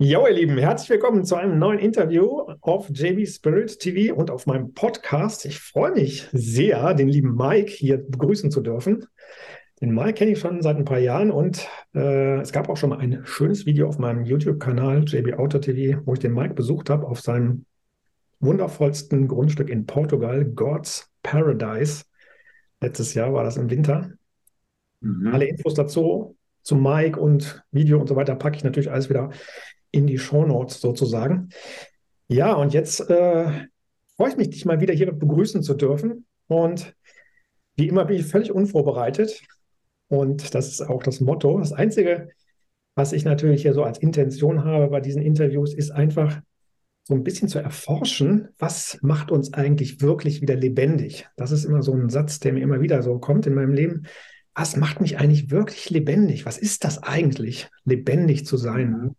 Jo, ihr Lieben, herzlich willkommen zu einem neuen Interview auf JB Spirit TV und auf meinem Podcast. Ich freue mich sehr, den lieben Mike hier begrüßen zu dürfen. Den Mike kenne ich schon seit ein paar Jahren und äh, es gab auch schon mal ein schönes Video auf meinem YouTube-Kanal JB Auto TV, wo ich den Mike besucht habe auf seinem wundervollsten Grundstück in Portugal, God's Paradise. Letztes Jahr war das im Winter. Mhm. Alle Infos dazu zu Mike und Video und so weiter packe ich natürlich alles wieder in die Shownotes sozusagen. Ja, und jetzt äh, freue ich mich, dich mal wieder hier begrüßen zu dürfen. Und wie immer bin ich völlig unvorbereitet. Und das ist auch das Motto. Das Einzige, was ich natürlich hier so als Intention habe bei diesen Interviews, ist einfach so ein bisschen zu erforschen, was macht uns eigentlich wirklich wieder lebendig. Das ist immer so ein Satz, der mir immer wieder so kommt in meinem Leben. Was macht mich eigentlich wirklich lebendig? Was ist das eigentlich, lebendig zu sein?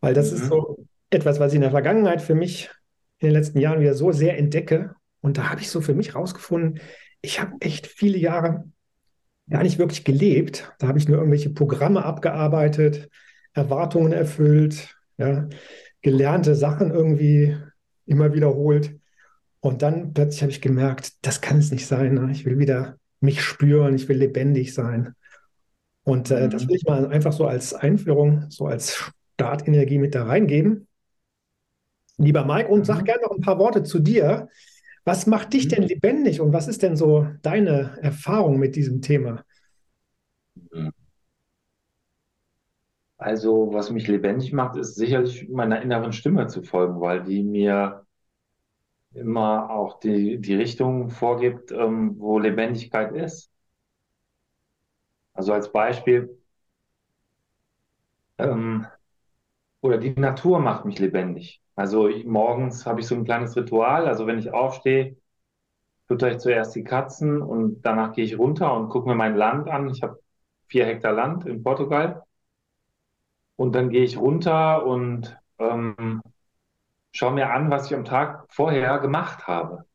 Weil das mhm. ist so etwas, was ich in der Vergangenheit für mich in den letzten Jahren wieder so sehr entdecke. Und da habe ich so für mich rausgefunden, ich habe echt viele Jahre gar nicht wirklich gelebt. Da habe ich nur irgendwelche Programme abgearbeitet, Erwartungen erfüllt, ja, gelernte Sachen irgendwie immer wiederholt. Und dann plötzlich habe ich gemerkt, das kann es nicht sein. Ich will wieder mich spüren, ich will lebendig sein. Und äh, mhm. das will ich mal einfach so als Einführung, so als Startenergie mit da reingeben. Lieber Mike, und sag mhm. gerne noch ein paar Worte zu dir. Was macht dich mhm. denn lebendig und was ist denn so deine Erfahrung mit diesem Thema? Mhm. Also, was mich lebendig macht, ist sicherlich meiner inneren Stimme zu folgen, weil die mir immer auch die, die Richtung vorgibt, ähm, wo Lebendigkeit ist. Also als Beispiel, ähm, oder die Natur macht mich lebendig. Also morgens habe ich so ein kleines Ritual. Also wenn ich aufstehe, fütter ich zuerst die Katzen und danach gehe ich runter und gucke mir mein Land an. Ich habe vier Hektar Land in Portugal. Und dann gehe ich runter und ähm, schaue mir an, was ich am Tag vorher gemacht habe.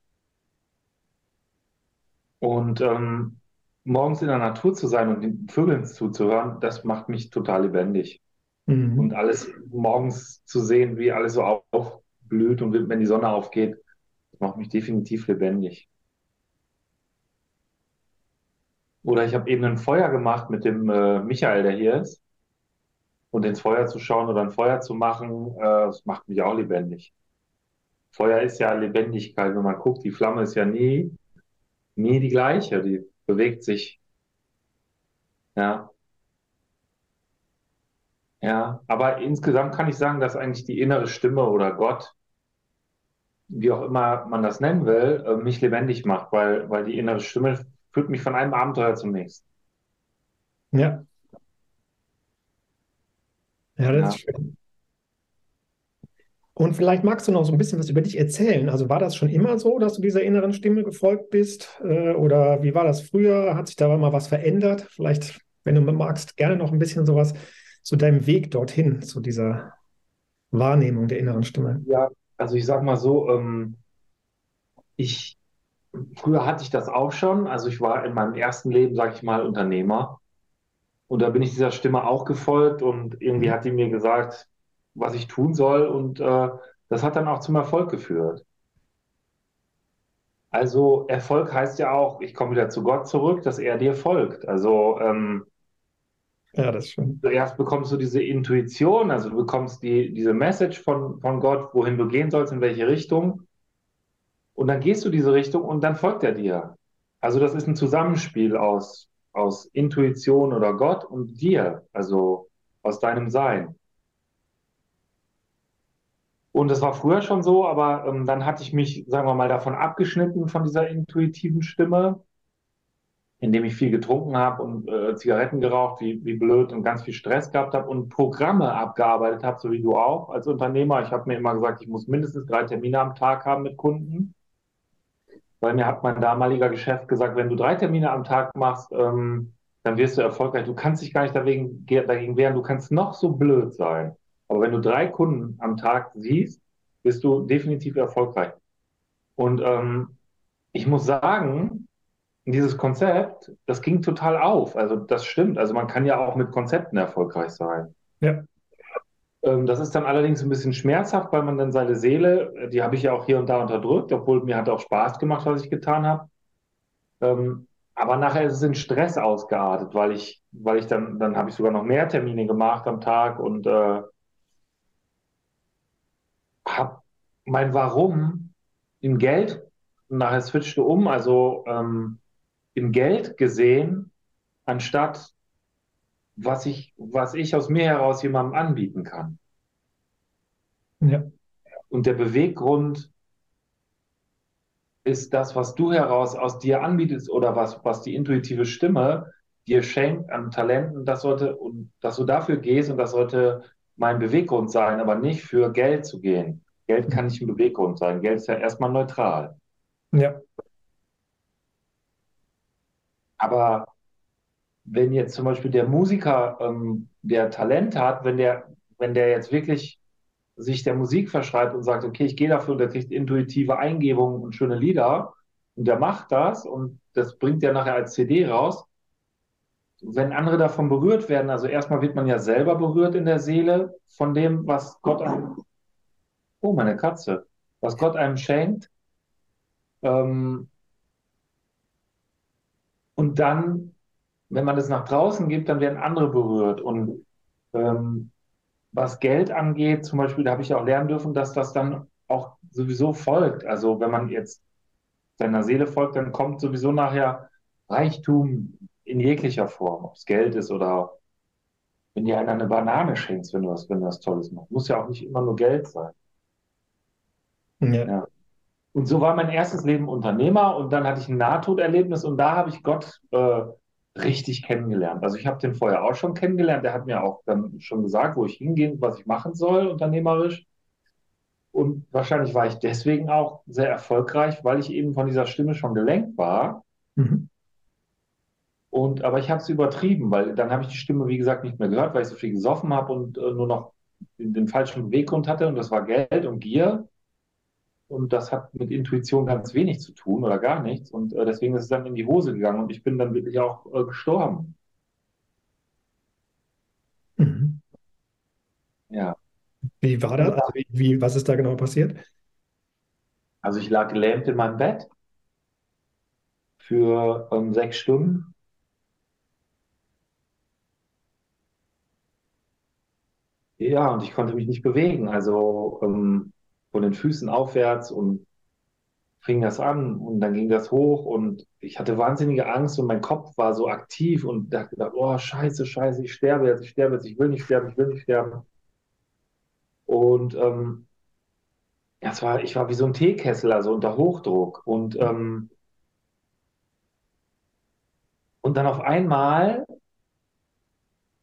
Und ähm, morgens in der Natur zu sein und den Vögeln zuzuhören, das macht mich total lebendig. Mhm. Und alles morgens zu sehen, wie alles so aufblüht und wenn die Sonne aufgeht, macht mich definitiv lebendig. Oder ich habe eben ein Feuer gemacht mit dem äh, Michael, der hier ist. Und ins Feuer zu schauen oder ein Feuer zu machen, äh, das macht mich auch lebendig. Feuer ist ja Lebendigkeit. Wenn man guckt, die Flamme ist ja nie, nie die gleiche. Die bewegt sich. Ja. Ja, aber insgesamt kann ich sagen, dass eigentlich die innere Stimme oder Gott, wie auch immer man das nennen will, äh, mich lebendig macht, weil, weil die innere Stimme führt mich von einem Abenteuer zum nächsten. Ja. Ja, das ja. ist schön. Und vielleicht magst du noch so ein bisschen was über dich erzählen. Also war das schon immer so, dass du dieser inneren Stimme gefolgt bist? Äh, oder wie war das früher? Hat sich da mal was verändert? Vielleicht, wenn du magst, gerne noch ein bisschen sowas zu deinem Weg dorthin, zu dieser Wahrnehmung der inneren Stimme? Ja, also ich sag mal so, ähm, ich früher hatte ich das auch schon. Also ich war in meinem ersten Leben, sag ich mal, Unternehmer. Und da bin ich dieser Stimme auch gefolgt und irgendwie hat die mir gesagt, was ich tun soll. Und äh, das hat dann auch zum Erfolg geführt. Also Erfolg heißt ja auch, ich komme wieder zu Gott zurück, dass er dir folgt. Also ähm, ja, das stimmt. Zuerst bekommst du diese Intuition, also du bekommst die, diese Message von, von Gott, wohin du gehen sollst, in welche Richtung. Und dann gehst du diese Richtung und dann folgt er dir. Also das ist ein Zusammenspiel aus, aus Intuition oder Gott und dir, also aus deinem Sein. Und das war früher schon so, aber ähm, dann hatte ich mich, sagen wir mal, davon abgeschnitten von dieser intuitiven Stimme indem ich viel getrunken habe und äh, Zigaretten geraucht, wie, wie blöd und ganz viel Stress gehabt habe und Programme abgearbeitet habe, so wie du auch als Unternehmer. Ich habe mir immer gesagt, ich muss mindestens drei Termine am Tag haben mit Kunden. Weil mir hat mein damaliger Geschäft gesagt, wenn du drei Termine am Tag machst, ähm, dann wirst du erfolgreich. Du kannst dich gar nicht dagegen, dagegen wehren, du kannst noch so blöd sein. Aber wenn du drei Kunden am Tag siehst, bist du definitiv erfolgreich. Und ähm, ich muss sagen, dieses Konzept, das ging total auf. Also das stimmt. Also man kann ja auch mit Konzepten erfolgreich sein. Ja. Ähm, das ist dann allerdings ein bisschen schmerzhaft, weil man dann seine Seele, die habe ich ja auch hier und da unterdrückt, obwohl mir hat auch Spaß gemacht, was ich getan habe. Ähm, aber nachher ist es in Stress ausgeartet, weil ich, weil ich dann, dann habe ich sogar noch mehr Termine gemacht am Tag und äh, habe mein Warum in Geld, nachher switchte um, also ähm, in Geld gesehen, anstatt was ich, was ich aus mir heraus jemandem anbieten kann. Ja. Und der Beweggrund ist das, was du heraus aus dir anbietest oder was, was die intuitive Stimme dir schenkt an Talenten, das sollte, und dass du dafür gehst und das sollte mein Beweggrund sein, aber nicht für Geld zu gehen. Geld kann nicht ein Beweggrund sein. Geld ist ja erstmal neutral. Ja. Aber wenn jetzt zum Beispiel der Musiker, ähm, der Talent hat, wenn der, wenn der jetzt wirklich sich der Musik verschreibt und sagt, okay, ich gehe dafür und der kriegt intuitive Eingebungen und schöne Lieder und der macht das und das bringt er nachher als CD raus. Wenn andere davon berührt werden, also erstmal wird man ja selber berührt in der Seele von dem, was Gott oh, meine Katze, was Gott einem schenkt. Ähm, und dann wenn man das nach draußen gibt, dann werden andere berührt. Und ähm, was Geld angeht, zum Beispiel, da habe ich auch lernen dürfen, dass das dann auch sowieso folgt. Also wenn man jetzt seiner Seele folgt, dann kommt sowieso nachher Reichtum in jeglicher Form, ob es Geld ist oder wenn dir einer eine Banane schenkst, wenn du was, wenn du was Tolles machst. Muss ja auch nicht immer nur Geld sein. Ja. ja. Und so war mein erstes Leben Unternehmer und dann hatte ich ein Nahtoderlebnis und da habe ich Gott äh, richtig kennengelernt. Also ich habe den vorher auch schon kennengelernt. Der hat mir auch dann schon gesagt, wo ich hingehen, was ich machen soll, unternehmerisch. Und wahrscheinlich war ich deswegen auch sehr erfolgreich, weil ich eben von dieser Stimme schon gelenkt war. Mhm. Und, aber ich habe es übertrieben, weil dann habe ich die Stimme, wie gesagt, nicht mehr gehört, weil ich so viel gesoffen habe und äh, nur noch den, den falschen Beweggrund hatte. Und das war Geld und Gier. Und das hat mit Intuition ganz wenig zu tun oder gar nichts. Und äh, deswegen ist es dann in die Hose gegangen und ich bin dann wirklich auch äh, gestorben. Mhm. Ja. Wie war das? Also wie, wie, was ist da genau passiert? Also ich lag gelähmt in meinem Bett für ähm, sechs Stunden. Ja, und ich konnte mich nicht bewegen. Also ähm, von den Füßen aufwärts und fing das an und dann ging das hoch und ich hatte wahnsinnige Angst und mein Kopf war so aktiv und dachte oh scheiße, scheiße, ich sterbe jetzt, ich sterbe jetzt, ich will nicht sterben, ich will nicht sterben. Und ähm, ja, es war, ich war wie so ein Teekessel, also unter Hochdruck. Und, ähm, und dann auf einmal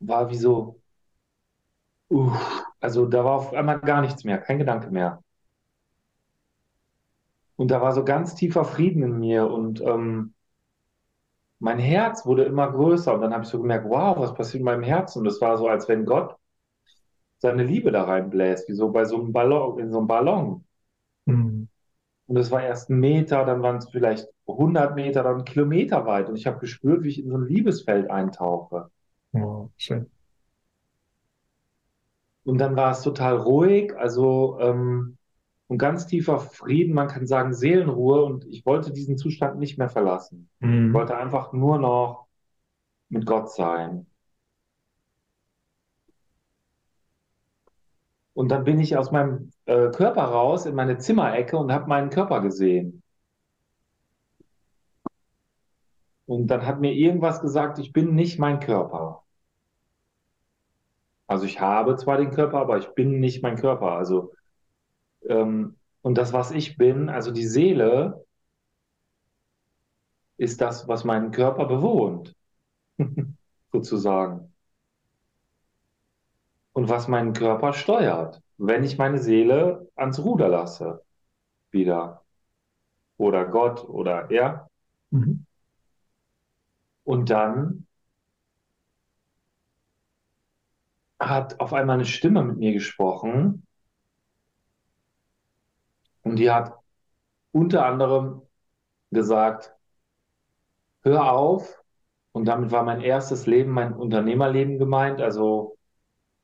war wie so, uh, also da war auf einmal gar nichts mehr, kein Gedanke mehr. Und da war so ganz tiefer Frieden in mir und ähm, mein Herz wurde immer größer. Und dann habe ich so gemerkt, wow, was passiert in meinem Herzen? Und es war so, als wenn Gott seine Liebe da reinbläst, wie so bei so einem Ballon, in so einem Ballon. Mhm. Und es war erst ein Meter, dann waren es vielleicht 100 Meter, dann Kilometer weit. Und ich habe gespürt, wie ich in so ein Liebesfeld eintauche. Wow, schön. Und dann war es total ruhig. Also ähm, und ganz tiefer Frieden, man kann sagen Seelenruhe und ich wollte diesen Zustand nicht mehr verlassen. Mhm. Ich wollte einfach nur noch mit Gott sein. Und dann bin ich aus meinem äh, Körper raus in meine Zimmerecke und habe meinen Körper gesehen. Und dann hat mir irgendwas gesagt, ich bin nicht mein Körper. Also ich habe zwar den Körper, aber ich bin nicht mein Körper. Also ähm, und das, was ich bin, also die Seele, ist das, was meinen Körper bewohnt, sozusagen. Und was meinen Körper steuert, wenn ich meine Seele ans Ruder lasse, wieder. Oder Gott oder er. Mhm. Und dann hat auf einmal eine Stimme mit mir gesprochen, und die hat unter anderem gesagt, hör auf, und damit war mein erstes Leben, mein Unternehmerleben gemeint, also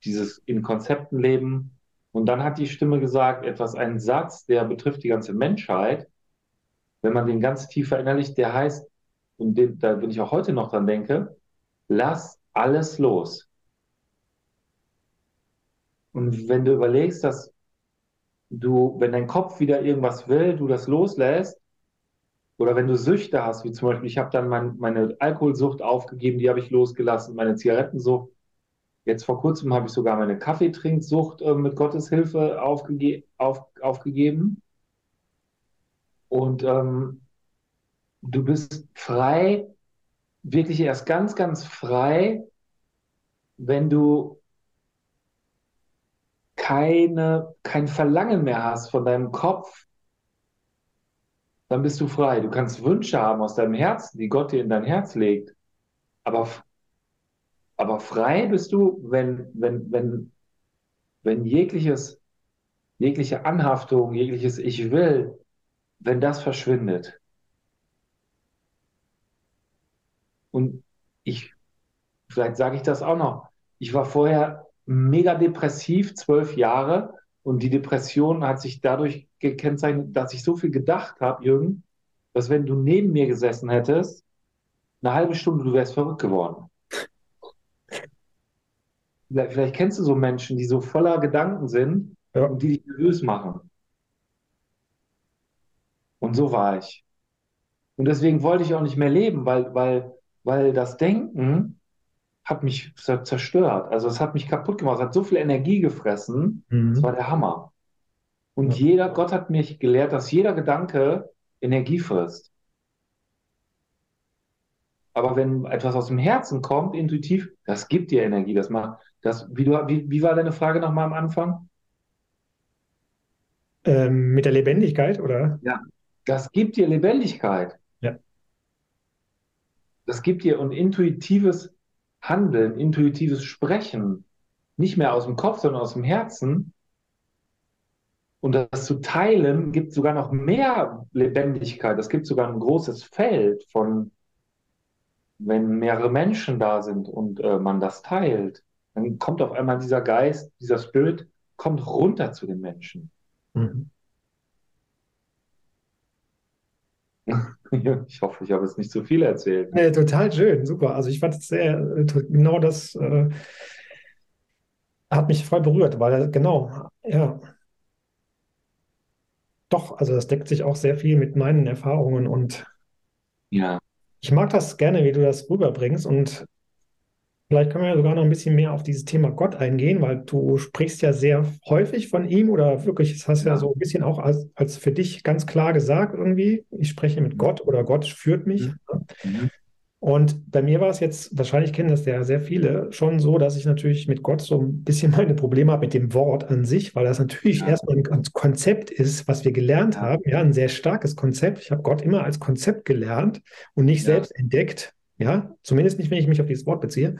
dieses in Konzepten leben. Und dann hat die Stimme gesagt, etwas, ein Satz, der betrifft die ganze Menschheit. Wenn man den ganz tief verinnerlicht, der heißt, und den, da bin ich auch heute noch dran denke, lass alles los. Und wenn du überlegst, dass du, wenn dein Kopf wieder irgendwas will, du das loslässt, oder wenn du Süchte hast, wie zum Beispiel, ich habe dann mein, meine Alkoholsucht aufgegeben, die habe ich losgelassen, meine Zigarettensucht. Jetzt vor kurzem habe ich sogar meine Kaffeetrinksucht äh, mit Gottes Hilfe aufgege auf, aufgegeben. Und ähm, du bist frei, wirklich erst ganz, ganz frei, wenn du keine, kein Verlangen mehr hast von deinem Kopf, dann bist du frei. Du kannst Wünsche haben aus deinem Herzen, die Gott dir in dein Herz legt. Aber, aber frei bist du, wenn, wenn, wenn, wenn jegliches, jegliche Anhaftung, jegliches Ich will, wenn das verschwindet. Und ich, vielleicht sage ich das auch noch, ich war vorher mega depressiv, zwölf Jahre. Und die Depression hat sich dadurch gekennzeichnet, dass ich so viel gedacht habe, Jürgen, dass wenn du neben mir gesessen hättest, eine halbe Stunde, du wärst verrückt geworden. Vielleicht, vielleicht kennst du so Menschen, die so voller Gedanken sind ja. und die dich nervös machen. Und so war ich. Und deswegen wollte ich auch nicht mehr leben, weil, weil, weil das Denken hat mich zerstört. Also es hat mich kaputt gemacht, es hat so viel Energie gefressen. Mhm. Das war der Hammer. Und ja. jeder, Gott hat mich gelehrt, dass jeder Gedanke Energie frisst. Aber wenn etwas aus dem Herzen kommt, intuitiv, das gibt dir Energie. Das macht, das, wie, du, wie, wie war deine Frage nochmal am Anfang? Ähm, mit der Lebendigkeit, oder? Ja, das gibt dir Lebendigkeit. Ja. Das gibt dir ein intuitives Handeln, intuitives Sprechen, nicht mehr aus dem Kopf, sondern aus dem Herzen. Und das zu teilen gibt sogar noch mehr Lebendigkeit. Es gibt sogar ein großes Feld von, wenn mehrere Menschen da sind und äh, man das teilt, dann kommt auf einmal dieser Geist, dieser Spirit, kommt runter zu den Menschen. Mhm. Ich hoffe, ich habe jetzt nicht zu viel erzählt. Nee, total schön, super. Also ich fand es sehr, genau das äh, hat mich voll berührt, weil genau, ja. Doch, also das deckt sich auch sehr viel mit meinen Erfahrungen und ja. ich mag das gerne, wie du das rüberbringst und Vielleicht können wir ja sogar noch ein bisschen mehr auf dieses Thema Gott eingehen, weil du sprichst ja sehr häufig von ihm oder wirklich, das hast ja, ja so ein bisschen auch als, als für dich ganz klar gesagt irgendwie, ich spreche mit Gott oder Gott führt mich. Mhm. mhm. Und bei mir war es jetzt, wahrscheinlich kennen das ja sehr viele, schon so, dass ich natürlich mit Gott so ein bisschen meine Probleme habe mit dem Wort an sich, weil das natürlich ja. erstmal ein Konzept ist, was wir gelernt haben, ja, ein sehr starkes Konzept. Ich habe Gott immer als Konzept gelernt und nicht ja. selbst entdeckt. Ja, zumindest nicht, wenn ich mich auf dieses Wort beziehe.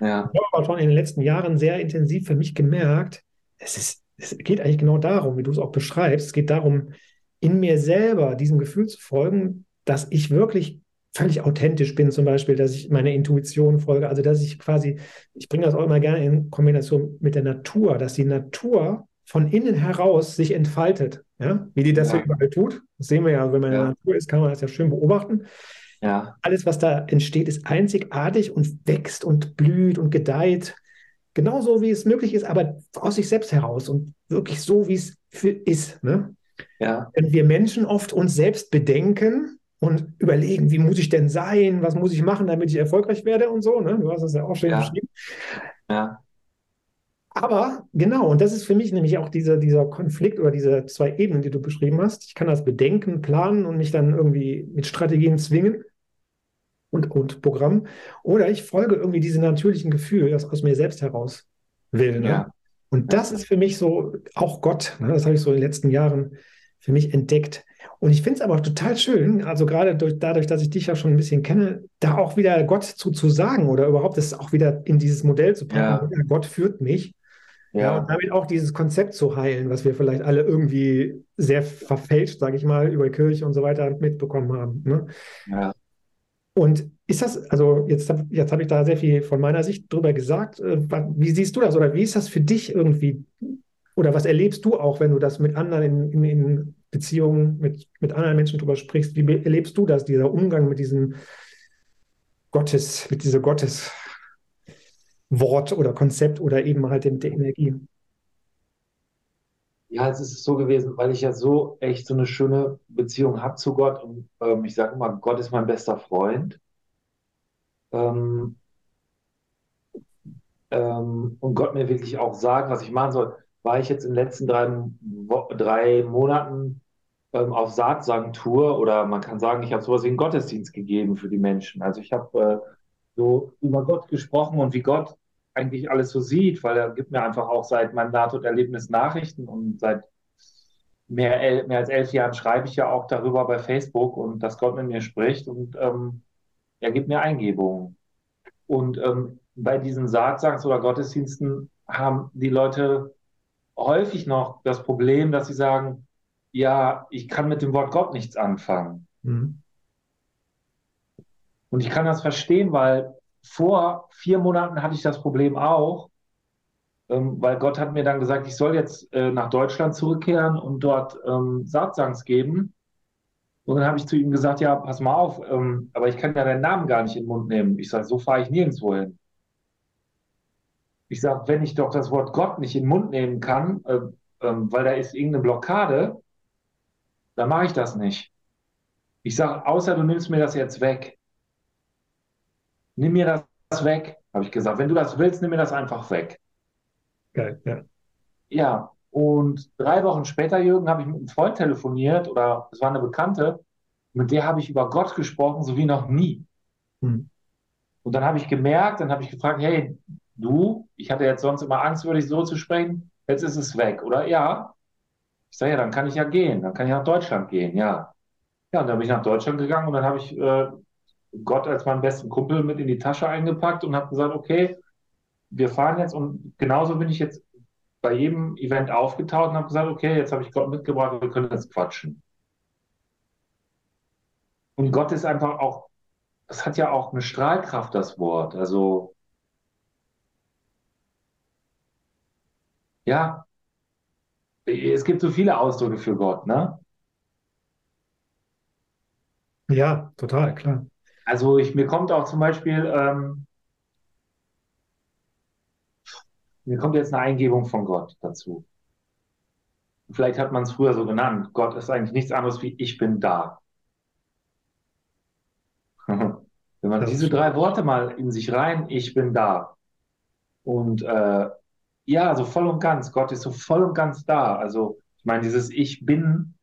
Ja. Ich habe aber schon in den letzten Jahren sehr intensiv für mich gemerkt, es, ist, es geht eigentlich genau darum, wie du es auch beschreibst. Es geht darum, in mir selber diesem Gefühl zu folgen, dass ich wirklich völlig authentisch bin, zum Beispiel, dass ich meiner Intuition folge, also dass ich quasi, ich bringe das auch immer gerne in Kombination mit der Natur, dass die Natur von innen heraus sich entfaltet, ja, wie die das ja, ja überall tut. Das sehen wir ja, wenn man ja. in der Natur ist, kann man das ja schön beobachten. Ja. Alles, was da entsteht, ist einzigartig und wächst und blüht und gedeiht. Genauso wie es möglich ist, aber aus sich selbst heraus und wirklich so, wie es ist. Ne? Ja. Wenn wir Menschen oft uns selbst bedenken und überlegen, wie muss ich denn sein, was muss ich machen, damit ich erfolgreich werde und so. Ne? Du hast das ja auch schön ja. beschrieben. Ja. Aber genau, und das ist für mich nämlich auch dieser, dieser Konflikt oder diese zwei Ebenen, die du beschrieben hast. Ich kann das bedenken, planen und mich dann irgendwie mit Strategien zwingen und, und Programm. Oder ich folge irgendwie diesem natürlichen Gefühl, das aus mir selbst heraus will. Ne? Ja. Und das ist für mich so auch Gott. Ne? Das habe ich so in den letzten Jahren für mich entdeckt. Und ich finde es aber auch total schön, also gerade durch, dadurch, dass ich dich ja schon ein bisschen kenne, da auch wieder Gott zu, zu sagen oder überhaupt das auch wieder in dieses Modell zu packen. Ja. Gott führt mich. Ja. und damit auch dieses Konzept zu heilen, was wir vielleicht alle irgendwie sehr verfälscht, sage ich mal, über Kirche und so weiter mitbekommen haben. Ne? Ja. Und ist das, also jetzt, jetzt habe ich da sehr viel von meiner Sicht drüber gesagt. Äh, wie siehst du das oder wie ist das für dich irgendwie? Oder was erlebst du auch, wenn du das mit anderen in, in, in Beziehungen mit, mit anderen Menschen drüber sprichst? Wie erlebst du das, dieser Umgang mit diesem Gottes, mit dieser Gotteswort oder Konzept oder eben halt mit der Energie? Ja, es ist so gewesen, weil ich ja so echt so eine schöne Beziehung habe zu Gott und ähm, ich sage immer, Gott ist mein bester Freund. Ähm, ähm, und Gott mir wirklich auch sagt, was ich machen soll, war ich jetzt in den letzten drei, drei Monaten ähm, auf Saatsagentur oder man kann sagen, ich habe sowas wie einen Gottesdienst gegeben für die Menschen. Also ich habe äh, so über Gott gesprochen und wie Gott eigentlich alles so sieht, weil er gibt mir einfach auch seit meinem NATO-Erlebnis Nachrichten und seit mehr, mehr als elf Jahren schreibe ich ja auch darüber bei Facebook und dass Gott mit mir spricht und ähm, er gibt mir Eingebungen. Und ähm, bei diesen Saatsangs- oder Gottesdiensten haben die Leute häufig noch das Problem, dass sie sagen, ja, ich kann mit dem Wort Gott nichts anfangen. Mhm. Und ich kann das verstehen, weil vor vier Monaten hatte ich das Problem auch, ähm, weil Gott hat mir dann gesagt, ich soll jetzt äh, nach Deutschland zurückkehren und dort ähm, Saatsangs geben. Und dann habe ich zu ihm gesagt, ja, pass mal auf, ähm, aber ich kann ja deinen Namen gar nicht in den Mund nehmen. Ich sage, so fahre ich nirgendwo hin. Ich sage, wenn ich doch das Wort Gott nicht in den Mund nehmen kann, äh, äh, weil da ist irgendeine Blockade, dann mache ich das nicht. Ich sage, außer du nimmst mir das jetzt weg. Nimm mir das weg, habe ich gesagt. Wenn du das willst, nimm mir das einfach weg. Geil, ja. Ja, und drei Wochen später, Jürgen, habe ich mit einem Freund telefoniert oder es war eine Bekannte, mit der habe ich über Gott gesprochen, so wie noch nie. Hm. Und dann habe ich gemerkt, dann habe ich gefragt, hey, du, ich hatte jetzt sonst immer Angst, über dich so zu sprechen, jetzt ist es weg, oder? Ja. Ich sage, ja, dann kann ich ja gehen, dann kann ich nach Deutschland gehen, ja. Ja, und dann bin ich nach Deutschland gegangen und dann habe ich äh, Gott als meinen besten Kumpel mit in die Tasche eingepackt und habe gesagt, okay, wir fahren jetzt und genauso bin ich jetzt bei jedem Event aufgetaucht und habe gesagt, okay, jetzt habe ich Gott mitgebracht, wir können jetzt quatschen. Und Gott ist einfach auch, das hat ja auch eine Strahlkraft, das Wort. Also, ja, es gibt so viele Ausdrücke für Gott, ne? Ja, total, klar. Also ich, mir kommt auch zum Beispiel, ähm, Mir kommt jetzt eine Eingebung von Gott dazu. Vielleicht hat man es früher so genannt. Gott ist eigentlich nichts anderes wie ich bin da. Wenn man das diese drei Worte mal in sich rein, ich bin da. Und äh, ja, so voll und ganz, Gott ist so voll und ganz da. Also ich meine, dieses Ich bin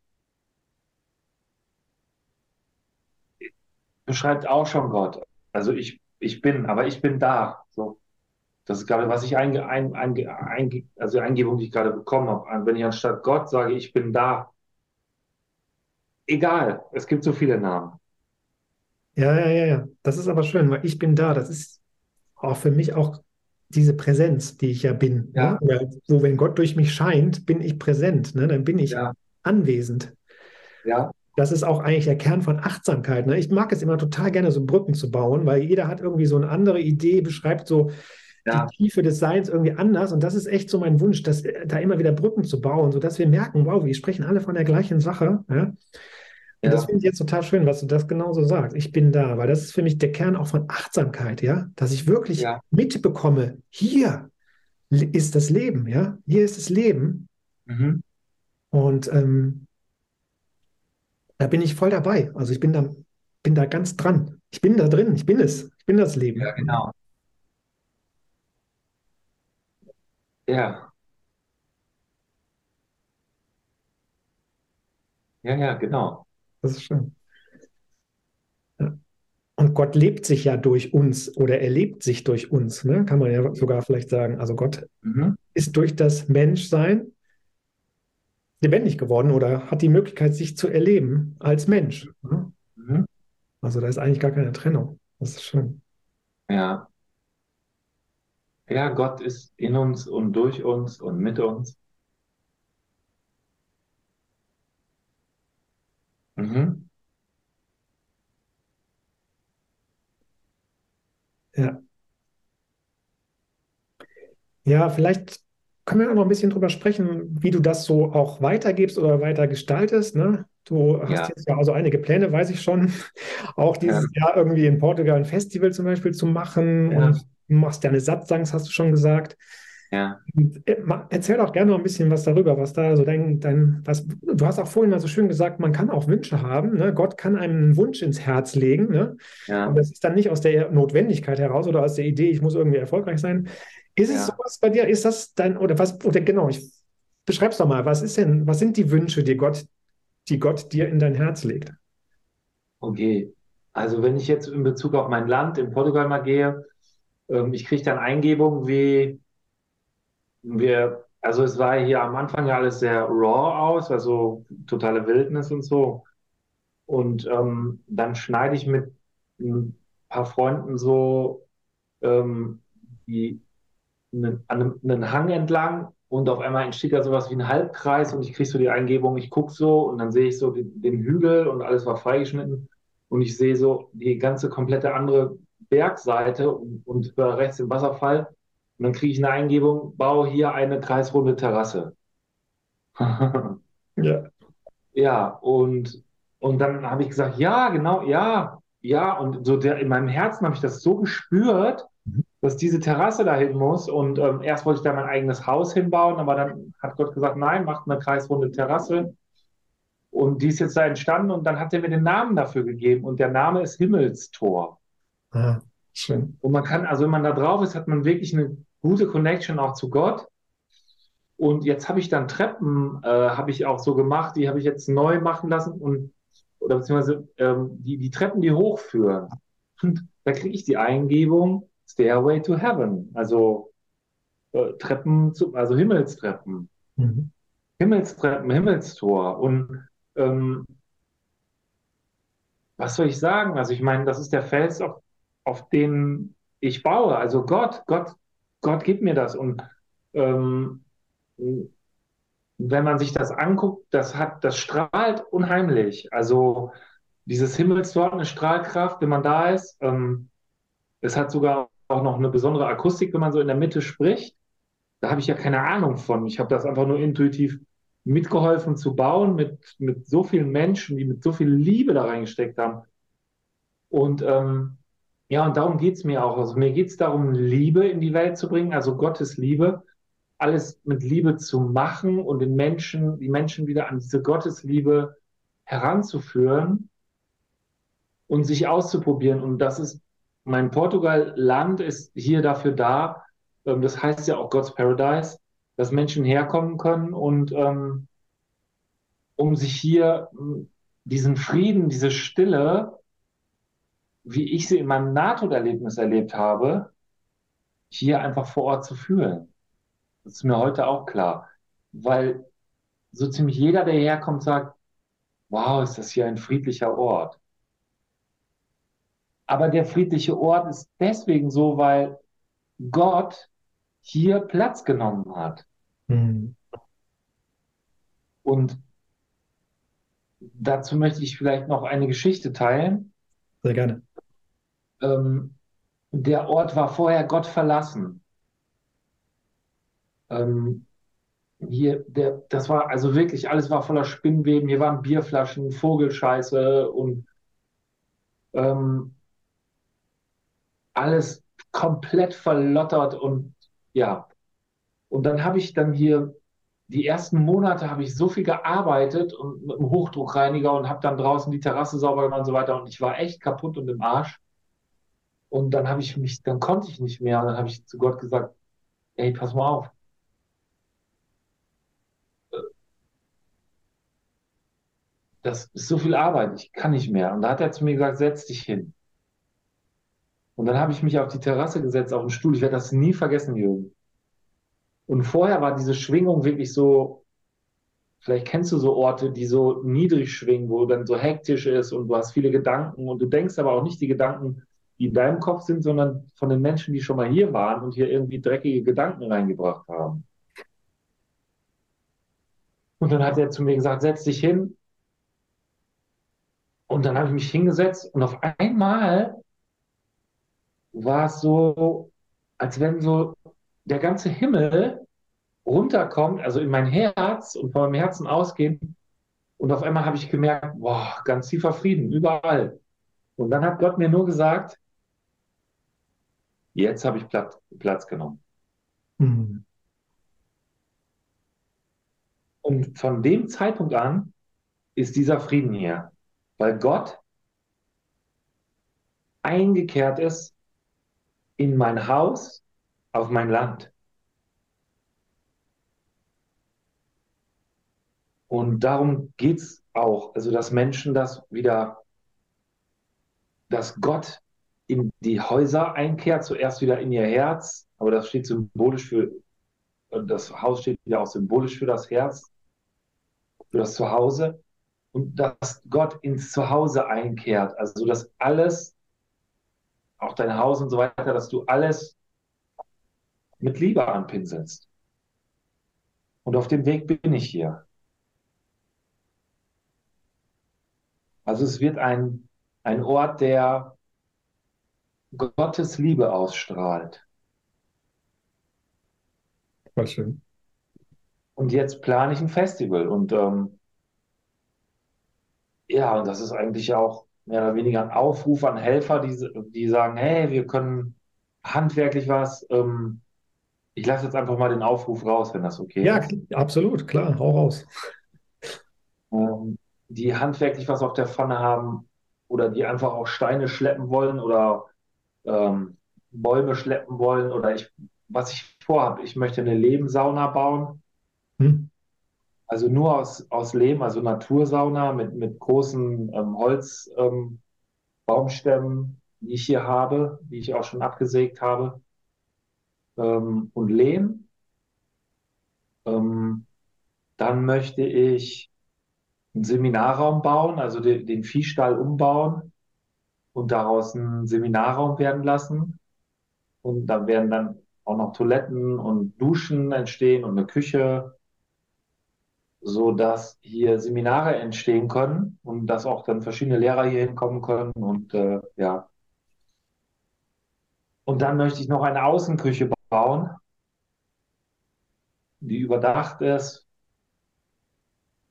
beschreibt auch schon Gott. Also ich, ich bin, aber ich bin da. So. Das ist gerade, was ich einge, ein, ein, ein, also die Eingebung, die ich gerade bekommen habe. Wenn ich anstatt Gott sage, ich bin da. Egal, es gibt so viele Namen. Ja, ja, ja, ja. Das ist aber schön, weil ich bin da. Das ist auch für mich auch diese Präsenz, die ich ja bin. Ja. Ne? Wo, wenn Gott durch mich scheint, bin ich präsent. Ne? Dann bin ich ja. anwesend. Ja. Das ist auch eigentlich der Kern von Achtsamkeit. Ne? Ich mag es immer total gerne, so Brücken zu bauen, weil jeder hat irgendwie so eine andere Idee, beschreibt so, ja. die Tiefe des Seins irgendwie anders. Und das ist echt so mein Wunsch, dass, äh, da immer wieder Brücken zu bauen, sodass wir merken, wow, wir sprechen alle von der gleichen Sache. Ja? Und ja. das finde ich jetzt total schön, was du das genauso sagst. Ich bin da, weil das ist für mich der Kern auch von Achtsamkeit, ja, dass ich wirklich ja. mitbekomme, hier ist das Leben, ja, hier ist das Leben. Mhm. Und ähm, da bin ich voll dabei. Also ich bin da, bin da ganz dran. Ich bin da drin, ich bin es, ich bin das Leben. Ja, genau. Ja, ja, ja, genau. Das ist schön. Ja. Und Gott lebt sich ja durch uns oder er lebt sich durch uns, ne? kann man ja sogar vielleicht sagen. Also Gott Mhm. ist durch das Menschsein lebendig geworden oder hat die Möglichkeit, sich zu erleben als Mensch. Mhm. mhm. Also da ist eigentlich gar keine Trennung. Das ist schön. Ja. Ja, Gott ist in uns und durch uns und mit uns. Mhm. Ja. Ja, vielleicht können wir auch noch ein bisschen drüber sprechen, wie du das so auch weitergibst oder weiter gestaltest, ne? Du hast Ja, jetzt ja also einige Pläne, weiß ich schon, auch ja, dieses Jahr irgendwie in Portugal ein Festival zum Beispiel zu machen ja, und du machst deine Satzangs, hast du schon gesagt. ja, Und, äh, Erzähl doch gerne noch ein bisschen was darüber, was da so dein, dein, was, du hast auch vorhin mal so schön gesagt, man kann auch Wünsche haben, ne? Gott kann einem einen Wunsch ins Herz legen, ne? Und ja, das ist dann nicht aus der Notwendigkeit heraus oder aus der Idee, ich muss irgendwie erfolgreich sein. Ist es ja. sowas bei dir? Ist das dein, oder was, oder genau, ich beschreib's doch mal, was ist denn, was sind die Wünsche, die Gott, die Gott dir in dein Herz legt? Okay. Also wenn ich jetzt in Bezug auf mein Land in Portugal mal gehe, ähm, ich kriege dann Eingebungen wie wir, also es war hier am Anfang ja alles sehr raw aus, also totale Wildnis und so. Und ähm, dann schneide ich mit ein paar Freunden so ähm, die, einen, an einem, Hang entlang und auf einmal entsteht da sowas wie ein Halbkreis und ich kriege so die Eingebung, ich gucke so und dann sehe ich so den, den Hügel und alles war freigeschnitten und ich sehe so die ganze komplette andere Bergseite und, und rechts den Wasserfall und dann kriege ich eine Eingebung, baue hier eine kreisrunde Terrasse. Ja. Ja, und, und dann habe ich gesagt, ja, genau, ja, ja. Und so der, in meinem Herzen habe ich das so gespürt. Dass diese Terrasse dahin muss. Und ähm, erst wollte ich da mein eigenes Haus hinbauen, aber dann hat Gott gesagt, nein, macht eine kreisrunde Terrasse. Und die ist jetzt da entstanden und dann hat er mir den Namen dafür gegeben. Und der Name ist Himmelstor. Ah, schön. Und man kann, also wenn man da drauf ist, hat man wirklich eine gute Connection auch zu Gott. Und jetzt habe ich dann Treppen, äh, habe ich auch so gemacht, die habe ich jetzt neu machen lassen und oder beziehungsweise ähm, die, die Treppen, die hochführen. Und da kriege ich die Eingebung Stairway to Heaven, also äh, Treppen, zu, also Himmelstreppen, Mhm. Himmelstreppen, Himmelstor. Und ähm, was soll ich sagen? Also ich meine, das ist der Fels, auf, auf den ich baue. Also Gott, Gott, Gott gibt mir das. Und ähm, wenn man sich das anguckt, das hat, das strahlt unheimlich. Also dieses Himmelstor eine Strahlkraft, wenn man da ist. Ähm, es hat sogar auch noch eine besondere Akustik, wenn man so in der Mitte spricht. Da habe ich ja keine Ahnung von. Ich habe das einfach nur intuitiv mitgeholfen zu bauen mit, mit so vielen Menschen, die mit so viel Liebe da reingesteckt haben. Und ähm, ja, und darum geht es mir auch. Also mir geht es darum, Liebe in die Welt zu bringen, also Gottes Liebe, alles mit Liebe zu machen und den Menschen, die Menschen wieder an diese Gottesliebe heranzuführen und sich auszuprobieren. Und das ist, mein Portugal-Land ist hier dafür da, ähm, das heißt ja auch God's Paradise, dass Menschen herkommen können und ähm, um sich hier ähm, diesen Frieden, diese Stille, wie ich sie in meinem Nahtoderlebnis erlebt habe, hier einfach vor Ort zu fühlen. Das ist mir heute auch klar. Weil so ziemlich jeder, der herkommt, sagt, wow, ist das hier ein friedlicher Ort. Aber der friedliche Ort ist deswegen so, weil Gott hier Platz genommen hat. Mhm. Und dazu möchte ich vielleicht noch eine Geschichte teilen. Sehr gerne. Ähm, der Ort war vorher Gott verlassen. Ähm, hier, der, das war also wirklich, alles war voller Spinnweben. Hier waren Bierflaschen, Vogelscheiße und ähm, alles komplett verlottert und ja. Und dann habe ich dann hier die ersten Monate habe ich so viel gearbeitet und mit einem Hochdruckreiniger und habe dann draußen die Terrasse sauber gemacht und so weiter und ich war echt kaputt und im Arsch. Und dann habe ich mich, dann konnte ich nicht mehr und dann habe ich zu Gott gesagt, ey, pass mal auf. Das ist so viel Arbeit, ich kann nicht mehr. Und da hat er zu mir gesagt, setz dich hin. Und dann habe ich mich auf die Terrasse gesetzt, auf den Stuhl. Ich werde das nie vergessen, Jürgen. Und vorher war diese Schwingung wirklich so, vielleicht kennst du so Orte, die so niedrig schwingen, wo dann so hektisch ist und du hast viele Gedanken und du denkst aber auch nicht die Gedanken, die in deinem Kopf sind, sondern von den Menschen, die schon mal hier waren und hier irgendwie dreckige Gedanken reingebracht haben. Und dann hat er zu mir gesagt, setz dich hin. Und dann habe ich mich hingesetzt und auf einmal war es so, als wenn so der ganze Himmel runterkommt, also in mein Herz und von meinem Herzen ausgehen. Und auf einmal habe ich gemerkt, boah, ganz tiefer Frieden, überall. Und dann hat Gott mir nur gesagt, jetzt habe ich Platz, Platz genommen. Mhm. Und von dem Zeitpunkt an ist dieser Frieden hier, weil Gott eingekehrt ist in mein Haus, auf mein Land. Und darum geht es auch, also dass Menschen das wieder, dass Gott in die Häuser einkehrt, zuerst wieder in ihr Herz, aber das steht symbolisch für, das Haus steht ja auch symbolisch für das Herz, für das Zuhause. Und dass Gott ins Zuhause einkehrt, also dass alles, auch dein Haus und so weiter, dass du alles mit Liebe anpinselst. Und auf dem Weg bin ich hier. Also es wird ein, ein Ort, der Gottes Liebe ausstrahlt. War schön. Und jetzt plane ich ein Festival und ähm, ja, und das ist eigentlich auch mehr oder weniger ein Aufruf an Helfer, die, die sagen, hey, wir können handwerklich was. Ähm, ich lasse jetzt einfach mal den Aufruf raus, wenn das okay ja, ist. Ja, absolut, klar, hau raus. Ähm, die handwerklich was auf der Pfanne haben oder die einfach auch Steine schleppen wollen oder ähm, Bäume schleppen wollen oder ich, was ich vorhabe, ich möchte eine Lehmsauna bauen. Hm. Also nur aus, aus Lehm, also Natursauna mit, mit großen ähm, Holzbaumstämmen, ähm, die ich hier habe, die ich auch schon abgesägt habe. Ähm, und Lehm. Ähm, dann möchte ich einen Seminarraum bauen, also den, den Viehstall umbauen und daraus einen Seminarraum werden lassen. Und da werden dann auch noch Toiletten und Duschen entstehen und eine Küche, so dass hier Seminare entstehen können und dass auch dann verschiedene Lehrer hier hinkommen können und äh, ja. Und dann möchte ich noch eine Außenküche bauen, die überdacht ist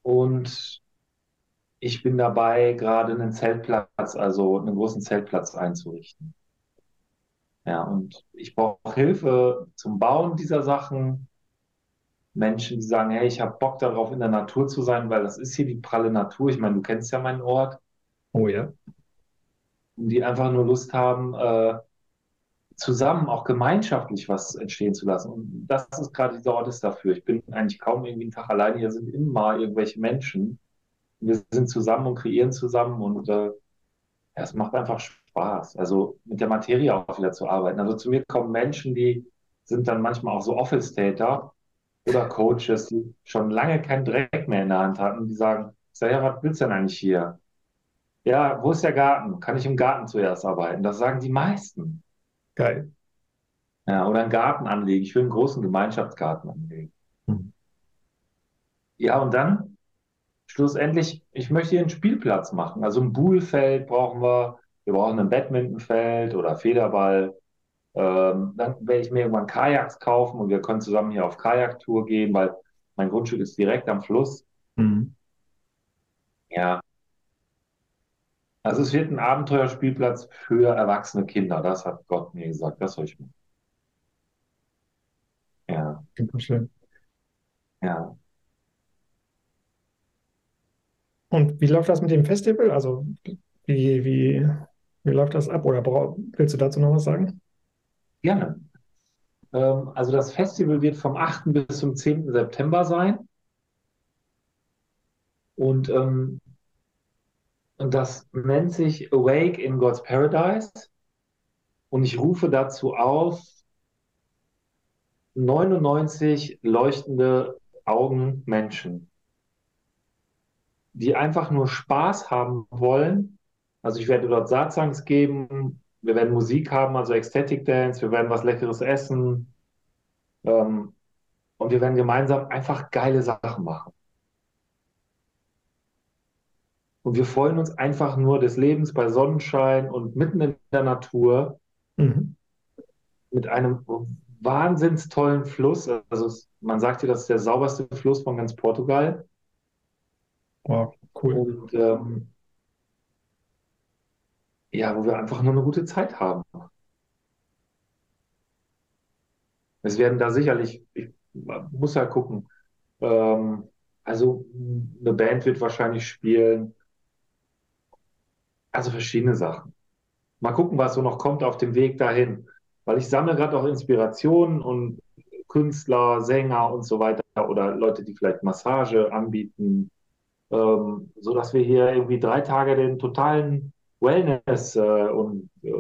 und ich bin dabei, gerade einen Zeltplatz, also einen großen Zeltplatz einzurichten. Ja, und ich brauche Hilfe zum Bauen dieser Sachen. Menschen, die sagen, hey, ich habe Bock darauf, in der Natur zu sein, weil das ist hier die pralle Natur. Ich meine, du kennst ja meinen Ort. Oh ja. Und die einfach nur Lust haben, äh, zusammen auch gemeinschaftlich was entstehen zu lassen. Und das ist gerade dieser Ort ist dafür. Ich bin eigentlich kaum irgendwie einen Tag alleine. Hier sind immer irgendwelche Menschen wir sind zusammen und kreieren zusammen und äh, ja, es macht einfach Spaß. Also mit der Materie auch wieder zu arbeiten. Also zu mir kommen Menschen, die sind dann manchmal auch so Office-Täter oder Coaches, die schon lange keinen Dreck mehr in der Hand hatten, die sagen, sag ja, was willst du denn eigentlich hier? Ja, wo ist der Garten? Kann ich im Garten zuerst arbeiten? Das sagen die meisten. Geil. Ja, oder einen Garten anlegen. Ich will einen großen Gemeinschaftsgarten anlegen. Hm. Ja, und dann schlussendlich, ich möchte hier einen Spielplatz machen. Also ein Buhlfeld brauchen wir, wir brauchen ein Badmintonfeld oder Federball. Ähm, dann werde ich mir irgendwann Kajaks kaufen und wir können zusammen hier auf Kajaktour gehen, weil mein Grundstück ist direkt am Fluss. Mhm. Ja. Also es wird ein Abenteuerspielplatz für erwachsene Kinder. Das hat Gott mir gesagt. Das soll ich machen. Ja. Schön. Ja. Und wie läuft das mit dem Festival? Also wie, wie, wie läuft das ab? Oder willst du dazu noch was sagen? Gerne. Ähm, also das Festival wird vom 8. bis zum 10. September sein. Und, ähm, das nennt sich Awake in God's Paradise. Und ich rufe dazu auf, 99 leuchtende Augen Menschen die einfach nur Spaß haben wollen. Also ich werde dort Satsangs geben, wir werden Musik haben, also Ecstatic Dance, wir werden was Leckeres essen ähm, und wir werden gemeinsam einfach geile Sachen machen. Und wir freuen uns einfach nur des Lebens bei Sonnenschein und mitten in der Natur mhm. mit einem wahnsinns tollen Fluss. Also man sagt ja, das ist der sauberste Fluss von ganz Portugal. Wow, cool. Und ähm, ja, wo wir einfach nur eine gute Zeit haben. Es werden da sicherlich, ich muss ja gucken, ähm, also eine Band wird wahrscheinlich spielen. Also verschiedene Sachen. Mal gucken, was so noch kommt auf dem Weg dahin. Weil ich sammle gerade auch Inspirationen und Künstler, Sänger und so weiter oder Leute, die vielleicht Massage anbieten, ähm, so dass wir hier irgendwie drei Tage den totalen Wellness äh, und äh,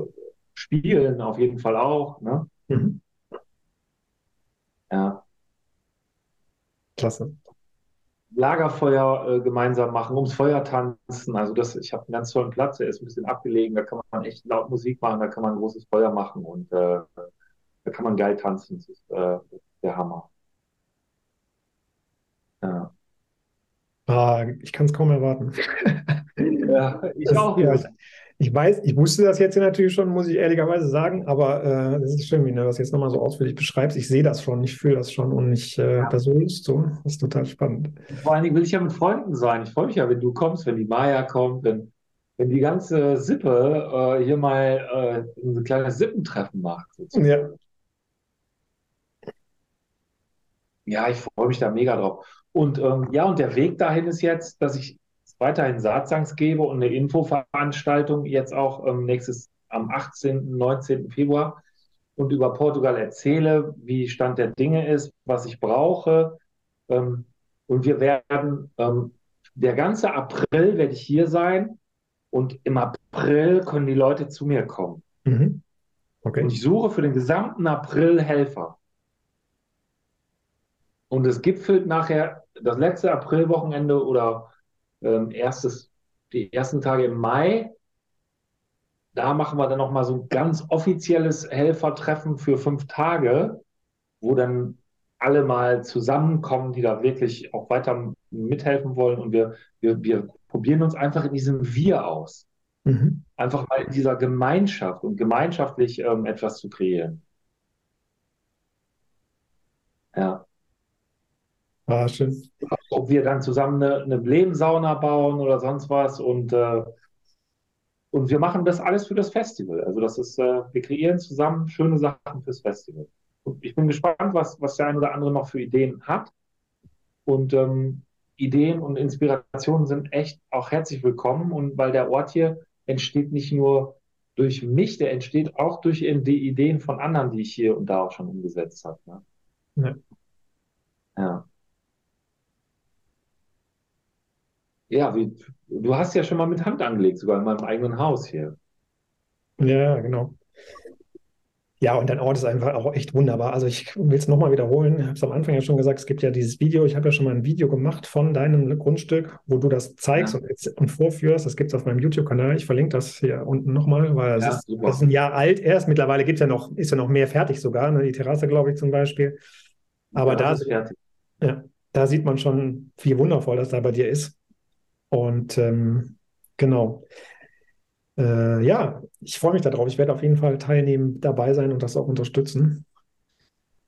Spielen auf jeden Fall auch. Ne? Mhm. Ja. Klasse. Lagerfeuer äh, gemeinsam machen, ums Feuer tanzen. Also das, ich habe einen ganz tollen Platz, der ist ein bisschen abgelegen, da kann man echt laut Musik machen, da kann man ein großes Feuer machen und äh, da kann man geil tanzen. Das ist äh, der Hammer. Ja. Ah, ich kann es kaum erwarten. ja, ich das, auch. Ja, ich weiß, ich wusste das jetzt natürlich schon, muss ich ehrlicherweise sagen, aber äh, das ist schön, wie du das jetzt nochmal so ausführlich beschreibst. Ich sehe das schon, ich fühle das schon und ich äh, ja. so Lust so. Das ist total spannend. Vor allen Dingen will ich ja mit Freunden sein. Ich freue mich ja, wenn du kommst, wenn die Maya kommt, wenn, wenn die ganze Sippe äh, hier mal äh, ein kleines Sippentreffen macht. Sozusagen. Ja. Ja, ich freue mich da mega drauf. Und ähm, ja, und der Weg dahin ist jetzt, dass ich weiterhin Saatsangs gebe und eine Infoveranstaltung jetzt auch ähm, nächstes am 18., 19. Februar und über Portugal erzähle, wie Stand der Dinge ist, was ich brauche. Ähm, und wir werden, ähm, der ganze April werde ich hier sein und im April können die Leute zu mir kommen. Mhm. Okay. Und ich suche für den gesamten April Helfer. Und es gipfelt nachher das letzte Aprilwochenende oder ähm, erstes, die ersten Tage im Mai. Da machen wir dann nochmal so ein ganz offizielles Helfertreffen für fünf Tage, wo dann alle mal zusammenkommen, die da wirklich auch weiter mithelfen wollen. Und wir, wir, wir probieren uns einfach in diesem Wir aus. Mhm. Einfach mal in dieser Gemeinschaft und gemeinschaftlich ähm, etwas zu kreieren. Ja. Ah, schön. Ob wir dann zusammen eine, eine Blemsauna bauen oder sonst was und, äh, und wir machen das alles für das Festival. Also das ist, äh, wir kreieren zusammen schöne Sachen fürs Festival. Und ich bin gespannt, was, was der ein oder andere noch für Ideen hat. Und ähm, Ideen und Inspirationen sind echt auch herzlich willkommen. Und weil der Ort hier entsteht nicht nur durch mich, der entsteht auch durch die Ideen von anderen, die ich hier und da auch schon umgesetzt habe. Ne? Ja. ja. Ja, wie, du hast ja schon mal mit Hand angelegt, sogar in meinem eigenen Haus hier. Ja, genau. Ja, und dein Ort ist einfach auch echt wunderbar. Also ich will es nochmal wiederholen. Ich habe es am Anfang ja schon gesagt, es gibt ja dieses Video. Ich habe ja schon mal ein Video gemacht von deinem Grundstück, wo du das zeigst ja. und, und, vorführst. Das gibt es auf meinem YouTube-Kanal. Ich verlinke das hier unten nochmal, weil es ja, ist, ist, ein Jahr alt erst. Mittlerweile gibt's ja noch, ist ja noch mehr fertig sogar. Ne? Die Terrasse, glaube ich, zum Beispiel. Aber ja, da, ja, da sieht man schon, wie wundervoll das da bei dir ist. Und ähm, genau. Äh, ja, ich freue mich darauf. Ich werde auf jeden Fall teilnehmen, dabei sein und das auch unterstützen.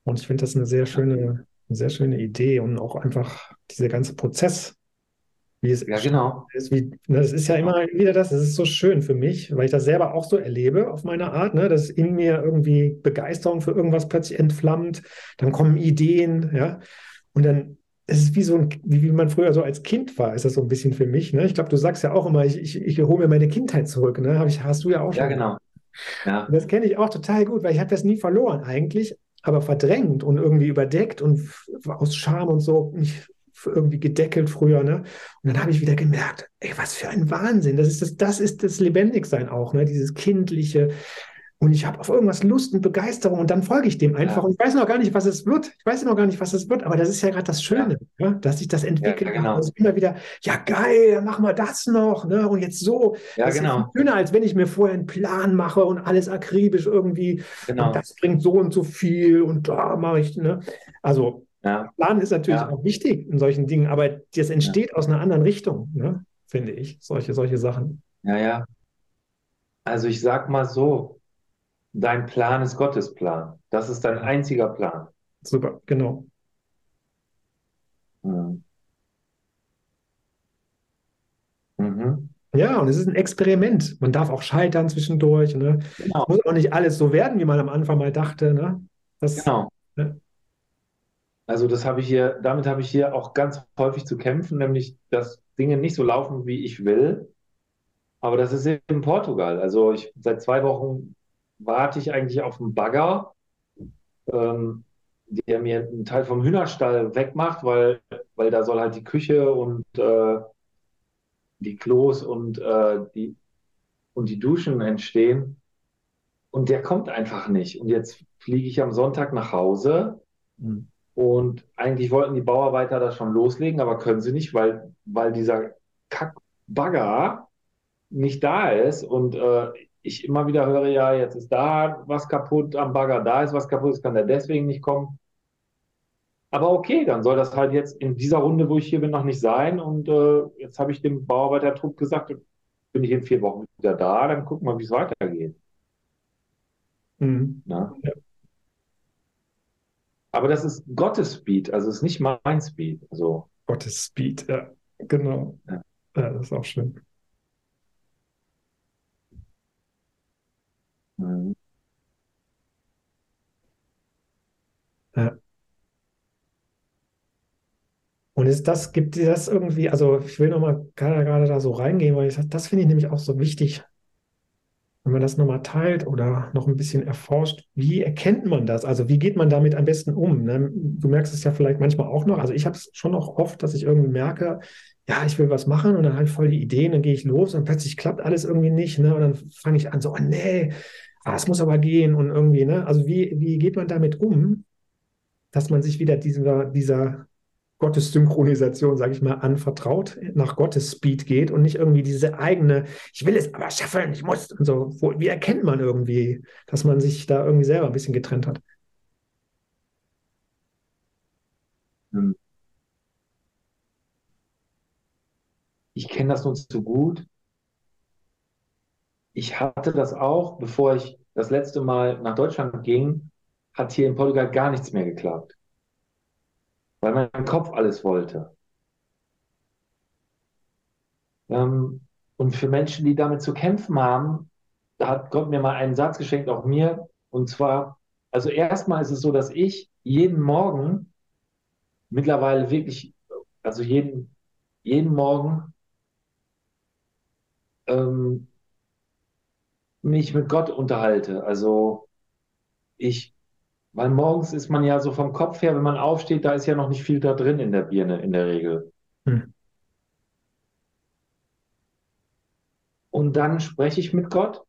Und ich finde das eine sehr schöne, eine sehr schöne Idee und auch einfach dieser ganze Prozess, wie es ja, genau. ist. Wie, ne, das ist ja immer wieder das, das ist so schön für mich, weil ich das selber auch so erlebe auf meine Art, ne, dass in mir irgendwie Begeisterung für irgendwas plötzlich entflammt, dann kommen Ideen, ja, und dann es ist wie so ein, wie, wie man früher so als Kind war, ist das so ein bisschen für mich. Ne? Ich glaube, du sagst ja auch immer, ich, ich, ich hole mir meine Kindheit zurück. Ne? Hab ich, hast du ja auch schon. Ja, genau. Ja. das kenne ich auch total gut, weil ich habe das nie verloren eigentlich, aber verdrängt und irgendwie überdeckt und aus Scham und so nicht irgendwie gedeckelt früher. Ne? Und dann habe ich wieder gemerkt, ey, was für ein Wahnsinn. Das ist das, das ist das Lebendigsein auch, ne? dieses kindliche, und ich habe auf irgendwas Lust und Begeisterung und dann folge ich dem einfach ja. und ich weiß noch gar nicht, was es wird. Ich weiß noch gar nicht, was es wird, aber das ist ja gerade das Schöne, ja. Ja, dass sich das entwickelt. Ja, genau. Also immer wieder, ja geil, dann machen wir das noch, ne? Und jetzt so. Ja, das genau. ist schöner, als wenn ich mir vorher einen Plan mache und alles akribisch irgendwie. Genau. Und das bringt so und so viel und da mache ich, ne? Also Plan ist natürlich auch wichtig in solchen Dingen, aber das entsteht aus einer anderen Richtung, ne? Finde ich, solche, solche Sachen. Ja, ja. Also ich sag mal so, dein Plan ist Gottes Plan. Das ist dein einziger Plan. Super, genau. Mhm. Mhm. Ja, und es ist ein Experiment. Man darf auch scheitern zwischendurch. Ne? Genau. Muss auch nicht alles so werden, wie man am Anfang mal dachte. Ne? Das, Genau. ne? Also das habe ich hier, damit habe ich hier auch ganz häufig zu kämpfen, nämlich dass Dinge nicht so laufen, wie ich will. Aber das ist in Portugal. Also ich seit zwei Wochen warte ich eigentlich auf einen Bagger, ähm, der mir einen Teil vom Hühnerstall wegmacht, weil, weil da soll halt die Küche und äh, die Klos und, äh, die, und die Duschen entstehen. Und der kommt einfach nicht. Und jetzt fliege ich am Sonntag nach Hause Hm. und eigentlich wollten die Bauarbeiter das schon loslegen, aber können sie nicht, weil, weil dieser Kackbagger nicht da ist. Und äh, ich immer wieder höre, ja, jetzt ist da was kaputt am Bagger, da ist was kaputt, es kann der deswegen nicht kommen. Aber okay, dann soll das halt jetzt in dieser Runde, wo ich hier bin, noch nicht sein. Und äh, jetzt habe ich dem Bauarbeitertrupp gesagt, bin ich in vier Wochen wieder da, dann gucken wir, wie es weitergeht. Hm. Ne? Ja. Aber das ist Gottes Speed, also es ist nicht mein Speed. Also, Gottes Speed, ja, genau. Ja. Ja, das ist auch schön. Mhm. Ja. Und ist das, gibt dir das irgendwie, also ich will nochmal gerade da so reingehen, weil ich, das finde ich nämlich auch so wichtig, wenn man das nochmal teilt oder noch ein bisschen erforscht, wie erkennt man das? Also wie geht man damit am besten um? Ne? Du merkst es ja vielleicht manchmal auch noch, also ich habe es schon noch oft, dass ich irgendwie merke, ja, ich will was machen und dann ich voll die Ideen, dann gehe ich los und plötzlich klappt alles irgendwie nicht, ne? Und dann fange ich an so, oh nee, ah, es muss aber gehen und irgendwie, ne? Also wie, wie geht man damit um, dass man sich wieder dieser, dieser Gottes-Synchronisation, sage ich mal, anvertraut, nach Gottes Speed geht und nicht irgendwie diese eigene, ich will es aber schaffen, ich muss und so. Wo, wie erkennt man irgendwie, dass man sich da irgendwie selber ein bisschen getrennt hat? Hm. Ich kenne das nur zu gut. Ich hatte das auch, bevor ich das letzte Mal nach Deutschland ging, hat hier in Portugal gar nichts mehr geklappt, weil mein Kopf alles wollte. Ähm, und für Menschen, die damit zu kämpfen haben, da hat Gott mir mal einen Satz geschenkt, auch mir. Und zwar, also erstmal ist es so, dass ich jeden Morgen mittlerweile wirklich, also jeden, jeden Morgen ähm, mich mit Gott unterhalte. Also ich, weil morgens ist man ja so vom Kopf her, wenn man aufsteht, da ist ja noch nicht viel da drin in der Birne in der Regel. Hm. Und dann spreche ich mit Gott.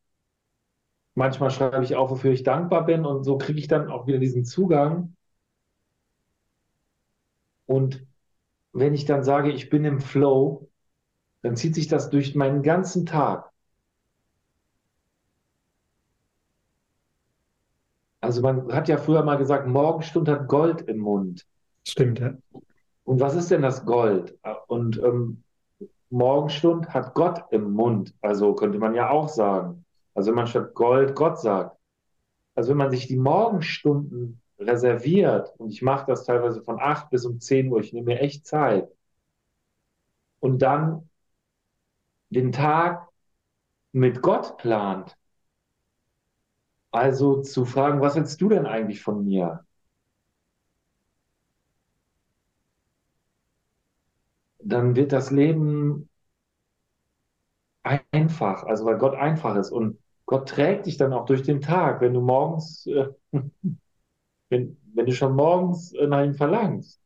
Manchmal schreibe ich auf, wofür ich dankbar bin und so kriege ich dann auch wieder diesen Zugang. Und wenn ich dann sage, ich bin im Flow, dann zieht sich das durch meinen ganzen Tag. Also man hat ja früher mal gesagt, Morgenstund hat Gold im Mund. Stimmt, ja. Und was ist denn das Gold? Und ähm, Morgenstund hat Gott im Mund. Also könnte man ja auch sagen. Also wenn man statt Gold Gott sagt. Also wenn man sich die Morgenstunden reserviert, und ich mache das teilweise von 8 bis um 10 Uhr, ich nehme mir echt Zeit, und dann den Tag mit Gott plant, also zu fragen, was willst du denn eigentlich von mir? Dann wird das Leben einfach, also weil Gott einfach ist und Gott trägt dich dann auch durch den Tag, wenn du morgens, äh, wenn, wenn du schon morgens äh, nach ihm verlangst.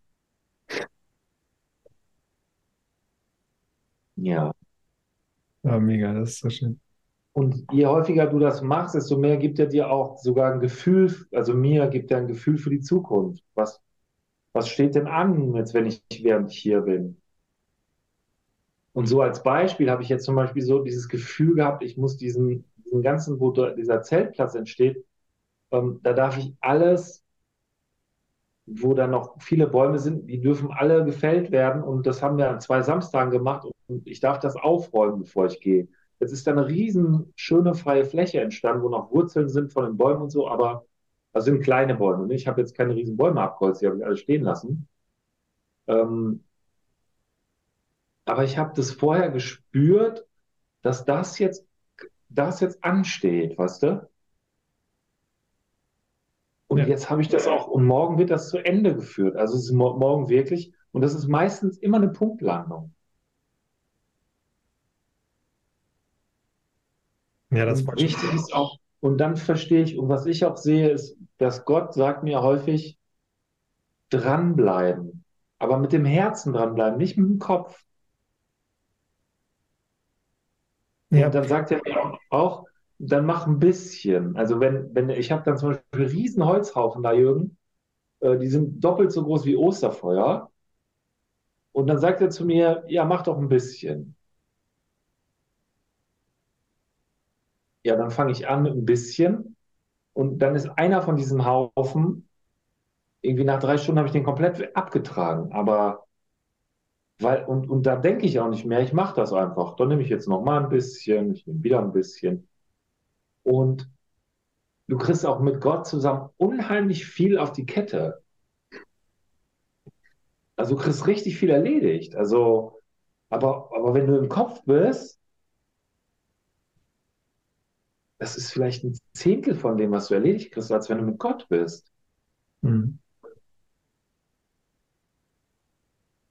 Ja. Ja, mega, das ist so schön. Und je häufiger du das machst, desto mehr gibt er dir auch sogar ein Gefühl, also mir gibt er ein Gefühl für die Zukunft. Was, was steht denn an, jetzt wenn ich, während ich hier bin? Und so als Beispiel habe ich jetzt zum Beispiel so dieses Gefühl gehabt, ich muss diesen, diesen ganzen, wo dieser Zeltplatz entsteht, ähm, da darf ich alles, wo da noch viele Bäume sind, die dürfen alle gefällt werden. Und das haben wir an zwei Samstagen gemacht und ich darf das aufräumen, bevor ich gehe. Jetzt ist da eine riesen schöne freie Fläche entstanden, wo noch Wurzeln sind von den Bäumen und so, aber das sind kleine Bäume. Ne? Ich habe jetzt keine riesen Bäume abgeholzt, die habe ich alle stehen lassen. Ähm, aber ich habe das vorher gespürt, dass das jetzt, das jetzt ansteht, weißt du? Und ja. jetzt habe ich das auch, und morgen wird das zu Ende geführt. Also es ist morgen wirklich, und das ist meistens immer eine Punktlandung. Ja, das und wichtig ist auch, und dann verstehe ich, und was ich auch sehe, ist, dass Gott sagt mir häufig, dranbleiben, aber mit dem Herzen dranbleiben, nicht mit dem Kopf. Ja. Und dann sagt er mir auch, dann mach ein bisschen. Also wenn, wenn ich habe dann zum Beispiel riesen Holzhaufen da, Jürgen, äh, die sind doppelt so groß wie Osterfeuer. Und dann sagt er zu mir, ja, mach doch ein bisschen. Ja, dann fange ich an mit ein bisschen. Und dann ist einer von diesem Haufen, irgendwie nach drei Stunden habe ich den komplett abgetragen. Aber weil, und, und da denke ich auch nicht mehr, ich mache das einfach. Dann nehme ich jetzt noch mal ein bisschen, ich nehme wieder ein bisschen. Und du kriegst auch mit Gott zusammen unheimlich viel auf die Kette. Also du kriegst richtig viel erledigt. Also, aber, aber wenn du im Kopf bist, das ist vielleicht ein Zehntel von dem, was du erledigt kriegst, als wenn du mit Gott bist. Mhm.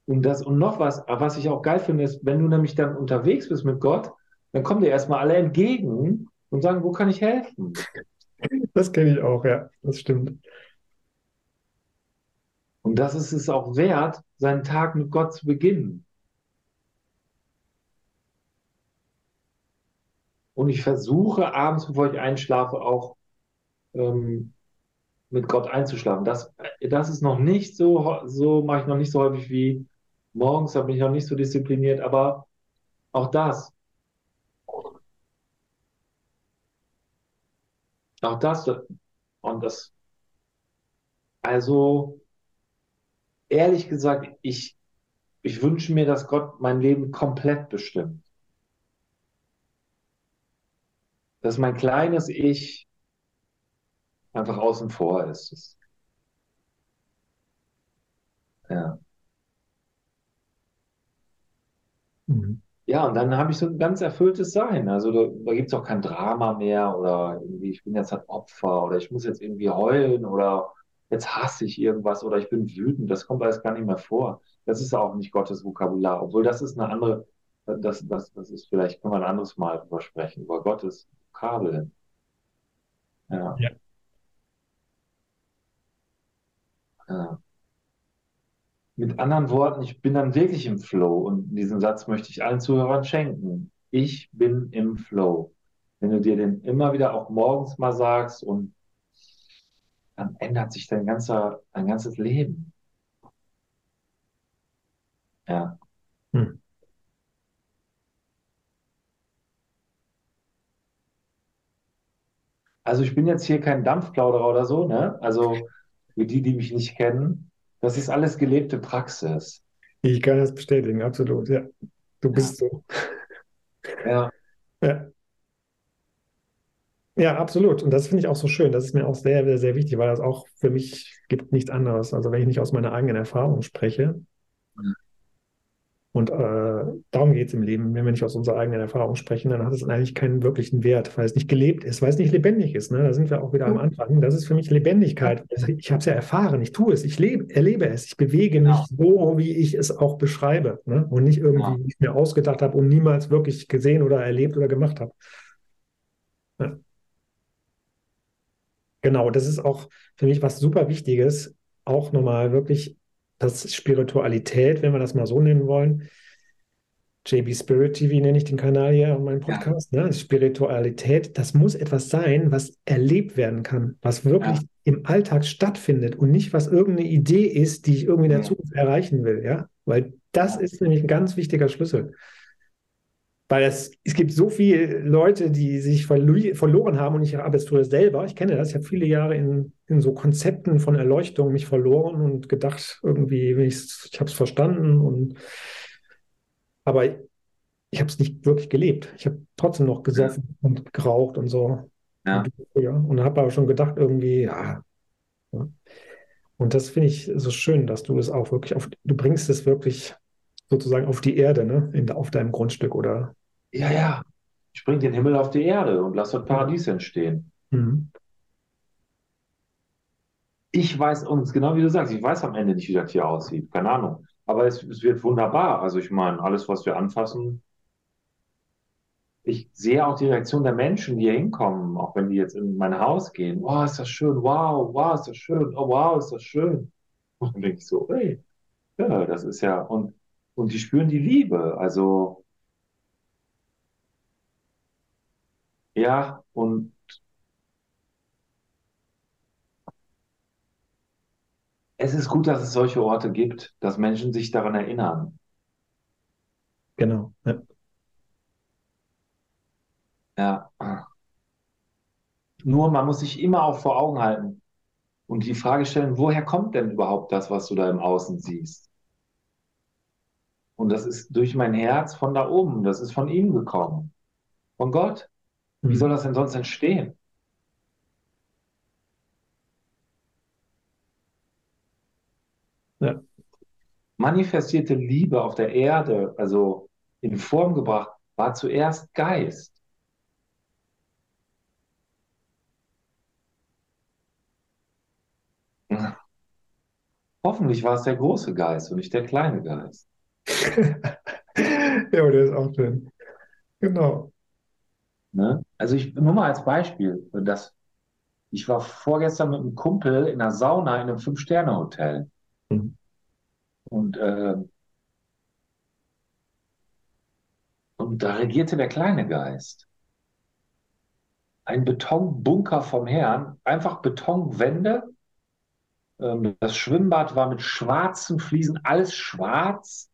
Und das, und noch was, was ich auch geil finde, ist, wenn du nämlich dann unterwegs bist mit Gott, dann kommen dir erstmal alle entgegen und sagen, wo kann ich helfen? Das kenne ich auch, ja, das stimmt. Und das ist es auch wert, seinen Tag mit Gott zu beginnen. Und ich versuche abends, bevor ich einschlafe, auch ähm, mit Gott einzuschlafen. Das, das ist noch nicht so, so mache ich noch nicht so häufig wie morgens, da bin ich noch nicht so diszipliniert, aber auch das. Auch das und das. Also ehrlich gesagt, ich, ich wünsche mir, dass Gott mein Leben komplett bestimmt. Dass mein kleines Ich einfach außen vor ist. Ja. Mhm. Ja, und dann habe ich so ein ganz erfülltes Sein. Also da, da gibt es auch kein Drama mehr oder irgendwie, ich bin jetzt ein Opfer oder ich muss jetzt irgendwie heulen oder jetzt hasse ich irgendwas oder ich bin wütend. Das kommt alles gar nicht mehr vor. Das ist auch nicht Gottes Vokabular, obwohl das ist eine andere, das, das, das ist vielleicht, können wir ein anderes Mal drüber sprechen, über Gottes Vokabeln. Ja. ja. ja. Mit anderen Worten, ich bin dann wirklich im Flow und diesen Satz möchte ich allen Zuhörern schenken. Ich bin im Flow. Wenn du dir den immer wieder auch morgens mal sagst und dann ändert sich dein ganzer, dein ganzes Leben. Ja. Hm. Also ich bin jetzt hier kein Dampfplauderer oder so, ne? Also für die, die mich nicht kennen, das ist alles gelebte Praxis. Ich kann das bestätigen, absolut, ja. Du bist ja. so. Ja. ja. Ja, absolut. Und das finde ich auch so schön. Das ist mir auch sehr, sehr, sehr wichtig, weil das auch für mich gibt nichts anderes. Also wenn ich nicht aus meiner eigenen Erfahrung spreche, mhm. Und äh, darum geht es im Leben. Wenn wir nicht aus unserer eigenen Erfahrung sprechen, dann hat es eigentlich keinen wirklichen Wert, weil es nicht gelebt ist, weil es nicht lebendig ist. Ne? Da sind wir auch wieder am Anfang. Das ist für mich Lebendigkeit. Ich habe es ja erfahren, ich tue es, ich lebe, erlebe es, ich bewege mich so, wie ich es auch beschreibe. Ne? Und nicht irgendwie, wie ich mir ausgedacht habe und niemals wirklich gesehen oder erlebt oder gemacht habe. Ja. Genau, das ist auch für mich was super Wichtiges, auch nochmal wirklich dass Spiritualität, wenn wir das mal so nennen wollen, JB Spirit TV nenne ich den Kanal hier und meinen Podcast, ja. ne? Spiritualität, das muss etwas sein, was erlebt werden kann, was wirklich ja. im Alltag stattfindet und nicht, was irgendeine Idee ist, die ich irgendwie in der Zukunft erreichen will, ja, weil das ist nämlich ein ganz wichtiger Schlüssel. Weil es, es gibt so viele Leute, die sich verloren haben und ich habe es früher selber, ich kenne das, ich habe viele Jahre in, in so Konzepten von Erleuchtung mich verloren und gedacht, irgendwie, ich, ich habe es verstanden und aber ich habe es nicht wirklich gelebt. Ich habe trotzdem noch gesoffen und geraucht und so. Ja. Und habe aber schon gedacht, irgendwie, ja. ja. Und das finde ich so schön, dass du es auch wirklich auf, du bringst es wirklich sozusagen auf die Erde, ne? In, auf deinem Grundstück oder. Ja, ja. Ich bringe den Himmel auf die Erde und lass das Paradies entstehen. Mhm. Ich weiß uns, genau wie du sagst, ich weiß am Ende nicht, wie das hier aussieht. Keine Ahnung. Aber es, es wird wunderbar. Also ich meine, alles, was wir anfassen, ich sehe auch die Reaktion der Menschen, die hier hinkommen, auch wenn die jetzt in mein Haus gehen. Wow, ist das schön. Wow, wow, ist das schön. Oh, wow, ist das schön. Und dann denke ich so, hey, ja, das ist ja, und, und die spüren die Liebe. Also, ja, und es ist gut, dass es solche Orte gibt, dass Menschen sich daran erinnern. Genau. Ja. Ja. Nur man muss sich immer auch vor Augen halten und die Frage stellen, woher kommt denn überhaupt das, was du da im Außen siehst? Und das ist durch mein Herz von da oben, das ist von ihm gekommen, von Gott. Wie soll das denn sonst entstehen? Ja. Manifestierte Liebe auf der Erde, also in Form gebracht, war zuerst Geist. Hoffentlich war es der große Geist und nicht der kleine Geist. ja, der ist auch schön. Genau. Ne? Also ich nur mal als Beispiel, dass ich war vorgestern mit einem Kumpel in einer Sauna in einem Fünf-Sterne-Hotel. Mhm. Und, äh, und da regierte der kleine Geist. Ein Betonbunker vom Herrn, einfach Betonwände. Ähm, das Schwimmbad war mit schwarzen Fliesen, alles schwarz.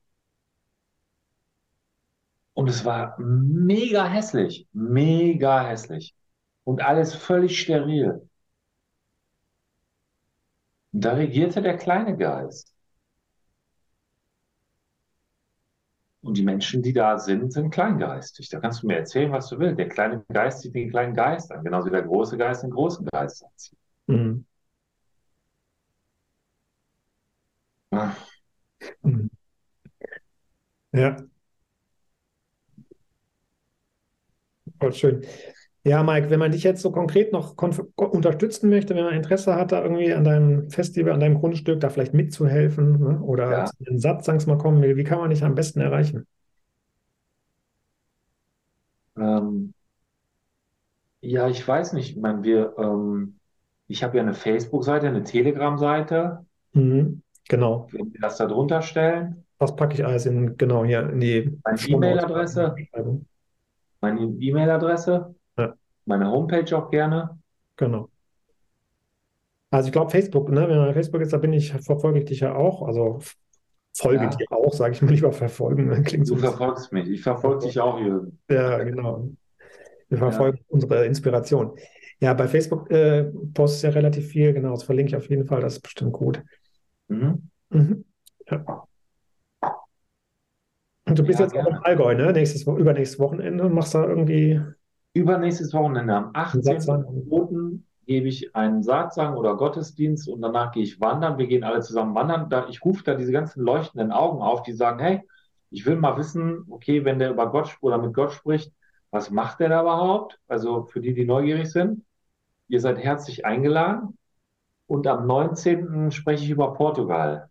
Und es war mega hässlich, mega hässlich. Und alles völlig steril. Und da regierte der kleine Geist. Und die Menschen, die da sind, sind kleingeistig. Da kannst du mir erzählen, was du willst. Der kleine Geist sieht den kleinen Geist an, genauso wie der große Geist den großen Geist anzieht. Mhm. Ah. Mhm. Ja. Voll schön. Ja, Mike, wenn man dich jetzt so konkret noch unterstützen möchte, wenn man Interesse hat, da irgendwie an deinem Festival, an deinem Grundstück, da vielleicht mitzuhelfen ne? oder Ja. zu den Satzangs mal kommen will, wie kann man dich am besten erreichen? Ähm, ja, ich weiß nicht. Ich meine, wir, ähm, ich habe ja eine Facebook-Seite, eine Telegram-Seite. Mhm. Genau. Wenn wir das da drunter stellen, Das packe ich alles in, genau hier in die. E-Mail-Adresse, meine E-Mail-Adresse, Ja. meine Homepage auch gerne. Genau. Also ich glaube Facebook, ne, wenn man bei Facebook ist, da bin ich, verfolge ich dich ja auch. Also folge Ja. dir auch, sage ich mal lieber verfolgen. ne, Klingt so Du bisschen, verfolgst mich. Ich verfolge dich auch, Jürgen. ja, genau. Wir verfolgen unsere Inspiration. Ja, bei Facebook äh, postest du ja relativ viel, genau, das verlinke ich auf jeden Fall, das ist bestimmt gut. Mhm. Mhm. Ja. Und du bist Ja, jetzt auch gerne. im Allgäu, ne? Nächstes, übernächstes Wochenende und machst da irgendwie Übernächstes Wochenende, am einen Satzang. 18.02. gebe ich einen Satsang oder Gottesdienst und danach gehe ich wandern. Wir gehen alle zusammen wandern. Da, ich rufe da diese ganzen leuchtenden Augen auf, die sagen, hey, ich will mal wissen, okay, wenn der über Gott oder mit Gott spricht, was macht der da überhaupt? Also für die, die neugierig sind, ihr seid herzlich eingeladen. Und am 19. spreche ich über Portugal.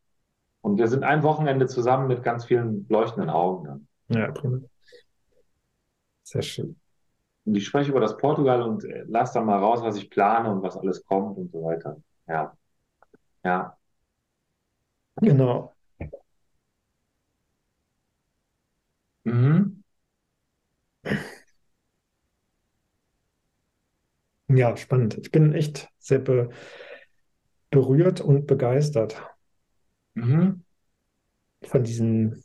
Und wir sind ein Wochenende zusammen mit ganz vielen leuchtenden Augen. dann. Ja, prima. Sehr schön. Und ich spreche über das Portugal und äh, lass dann mal raus, was ich plane und was alles kommt und so weiter. Ja, ja. Genau. Mhm. Ja, spannend. Ich bin echt sehr be berührt und begeistert Mhm. von diesen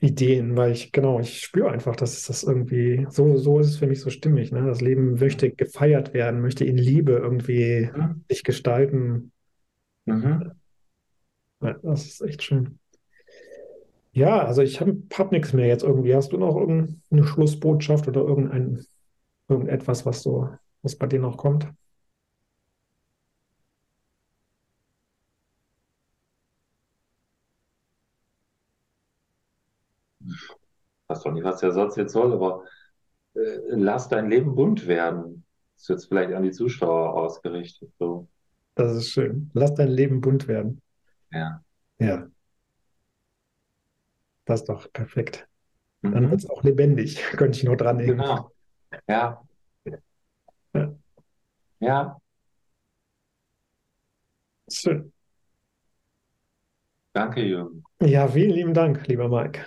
Ideen, weil ich, genau, ich spüre einfach, dass es das irgendwie, so, so ist es für mich so stimmig, ne? Das Leben möchte gefeiert werden, möchte in Liebe irgendwie Mhm. sich gestalten. Mhm. Ja, das ist echt schön. Ja, also ich habe hab nichts mehr jetzt irgendwie. Hast du noch irgendeine Schlussbotschaft oder irgendein, irgendetwas, was so, was bei dir noch kommt? Weiß doch nicht, was der Satz jetzt soll, aber äh, lass dein Leben bunt werden. Das ist jetzt vielleicht an die Zuschauer ausgerichtet. So. Das ist schön. Lass dein Leben bunt werden. Ja. Ja, das ist doch perfekt. Dann wird Mhm. es auch lebendig, könnte ich noch dranhängen. Genau. Ja, Ja, ja, schön. danke, Jürgen. Ja, vielen lieben Dank, lieber Mike.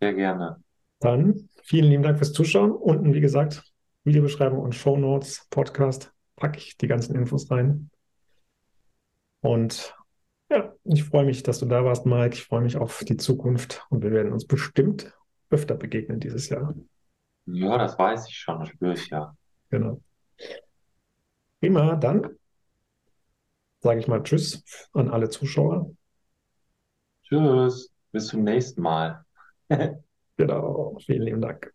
Sehr gerne. Dann vielen lieben Dank fürs Zuschauen. Unten, wie gesagt, Videobeschreibung und Shownotes, Podcast, packe ich die ganzen Infos rein. Und ja, ich freue mich, dass du da warst, Mike. Ich freue mich auf die Zukunft und wir werden uns bestimmt öfter begegnen dieses Jahr. Ja, das weiß ich schon, das spüre ich ja. Genau. Prima, dann sage ich mal Tschüss an alle Zuschauer. Tschüss, bis zum nächsten Mal. Genau, vielen lieben Dank.